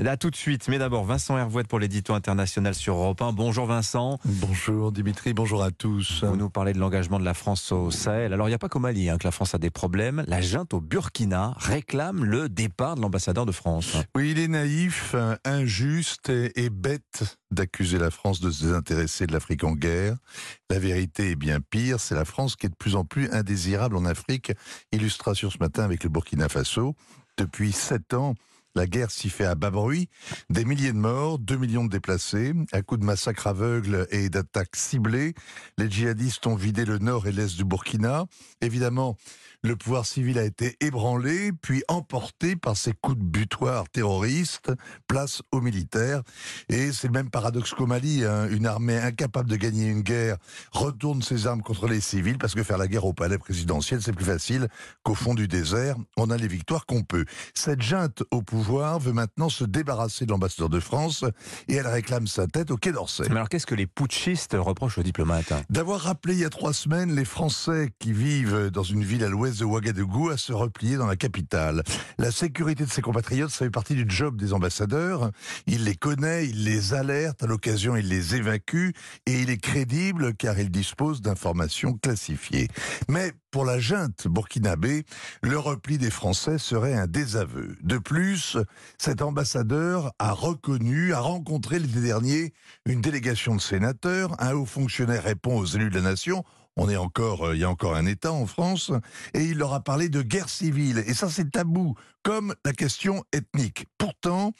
Là, tout de suite. Mais d'abord, Vincent Hervouette pour l'édito international sur Europe 1. Bonjour Vincent. Bonjour Dimitri, bonjour à tous. Vous nous parlez de l'engagement de la France au Sahel. Alors, il n'y a pas qu'au Mali hein, que la France a des problèmes. La junte au Burkina réclame le départ de l'ambassadeur de France. Oui, il est naïf, injuste et, bête d'accuser la France de se désintéresser de l'Afrique en guerre. La vérité est bien pire, c'est la France qui est de plus en plus indésirable en Afrique. Illustration ce matin avec le Burkina Faso. Depuis sept ans, la guerre s'y fait à bas bruit. Des milliers de morts, 2 millions de déplacés, à coups de massacres aveugles et d'attaques ciblées. Les djihadistes ont vidé le nord et l'est du Burkina. Évidemment, le pouvoir civil a été ébranlé, puis emporté par ces coups de butoir terroristes, place aux militaires. Et c'est le même paradoxe qu'au Mali, hein. une armée incapable de gagner une guerre retourne ses armes contre les civils, parce que faire la guerre au palais présidentiel, c'est plus facile qu'au fond du désert, on a les victoires qu'on peut. Cette junte au pouvoir veut maintenant se débarrasser de l'ambassadeur de France, et elle réclame sa tête au Quai d'Orsay. Mais alors qu'est-ce que les putschistes reprochent aux diplomates D'avoir rappelé il y a trois semaines les Français qui vivent dans une ville à l'ouest de Ouagadougou à se replier dans la capitale. La sécurité de ses compatriotes, ça fait partie du job des ambassadeurs. Il les connaît, il les alerte, à l'occasion il les évacue, et il est crédible car il dispose d'informations classifiées. Mais pour la junte burkinabé, le repli des Français serait un désaveu. De plus, cet ambassadeur a reconnu, a rencontré l'été dernier une délégation de sénateurs, un haut fonctionnaire répond aux élus de la nation, on est encore, euh, il y a encore un État en France, et il leur a parlé de guerre civile. Et ça, c'est tabou, comme la question ethnique. Pourtant,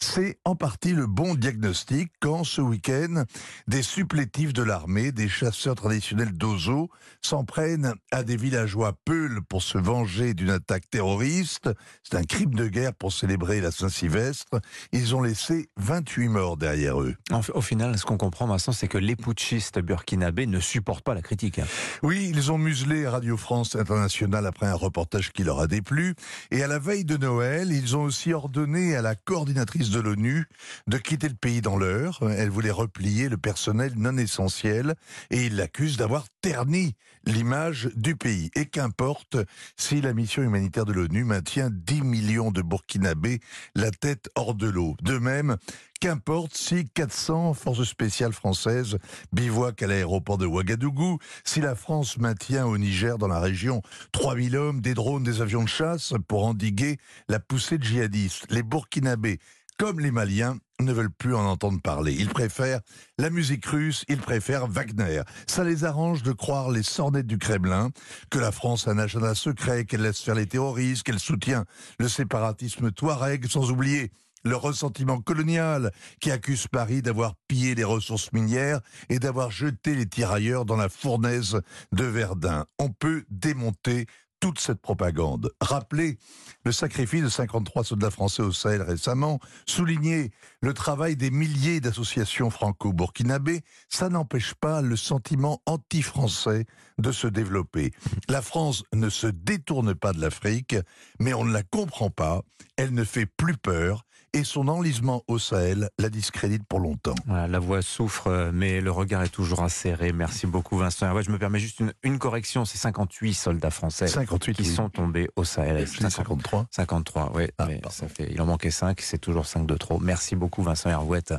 c'est en partie le bon diagnostic quand ce week-end, des supplétifs de l'armée, des chasseurs traditionnels d'Ozo, s'en prennent à des villageois peuls pour se venger d'une attaque terroriste. C'est un crime de guerre pour célébrer la Saint-Sylvestre. Ils ont laissé 28 morts derrière eux. Au final, ce qu'on comprend maintenant, c'est que les putschistes burkinabés ne supportent pas la critique. Oui, ils ont muselé Radio France Internationale après un reportage qui leur a déplu. Et à la veille de Noël, ils ont aussi ordonné à la coordinatrice de l'ONU de quitter le pays dans l'heure. Elle voulait replier le personnel non essentiel et ils l'accusent d'avoir terni l'image du pays. Et qu'importe si la mission humanitaire de l'ONU maintient 10 millions de Burkinabés la tête hors de l'eau. De même, Qu'importe si 400 forces spéciales françaises bivouaquent à l'aéroport de Ouagadougou, si la France maintient au Niger, dans la région, 3000 hommes, des drones, des avions de chasse pour endiguer la poussée de djihadistes. Les Burkinabés, comme les Maliens, ne veulent plus en entendre parler. Ils préfèrent la musique russe, ils préfèrent Wagner. Ça les arrange de croire les sornettes du Kremlin, que la France a un agenda secret, qu'elle laisse faire les terroristes, qu'elle soutient le séparatisme touareg, sans oublier le ressentiment colonial qui accuse Paris d'avoir pillé les ressources minières et d'avoir jeté les tirailleurs dans la fournaise de Verdun. On peut démonter toute cette propagande. Rappeler le sacrifice de 53 soldats français au Sahel récemment, souligner le travail des milliers d'associations franco-burkinabées, ça n'empêche pas le sentiment anti-français de se développer. La France ne se détourne pas de l'Afrique, mais on ne la comprend pas, elle ne fait plus peur, et son enlisement au Sahel la discrédite pour longtemps. la voix souffre, mais le regard est toujours acéré. Merci beaucoup Vincent. je me permets juste une, correction, c'est 58 soldats français 58, qui sont tombés au Sahel. 53 53, oui. Ah, mais ça fait, il en manquait 5, c'est toujours 5 de trop. Merci beaucoup Vincent Hervouette.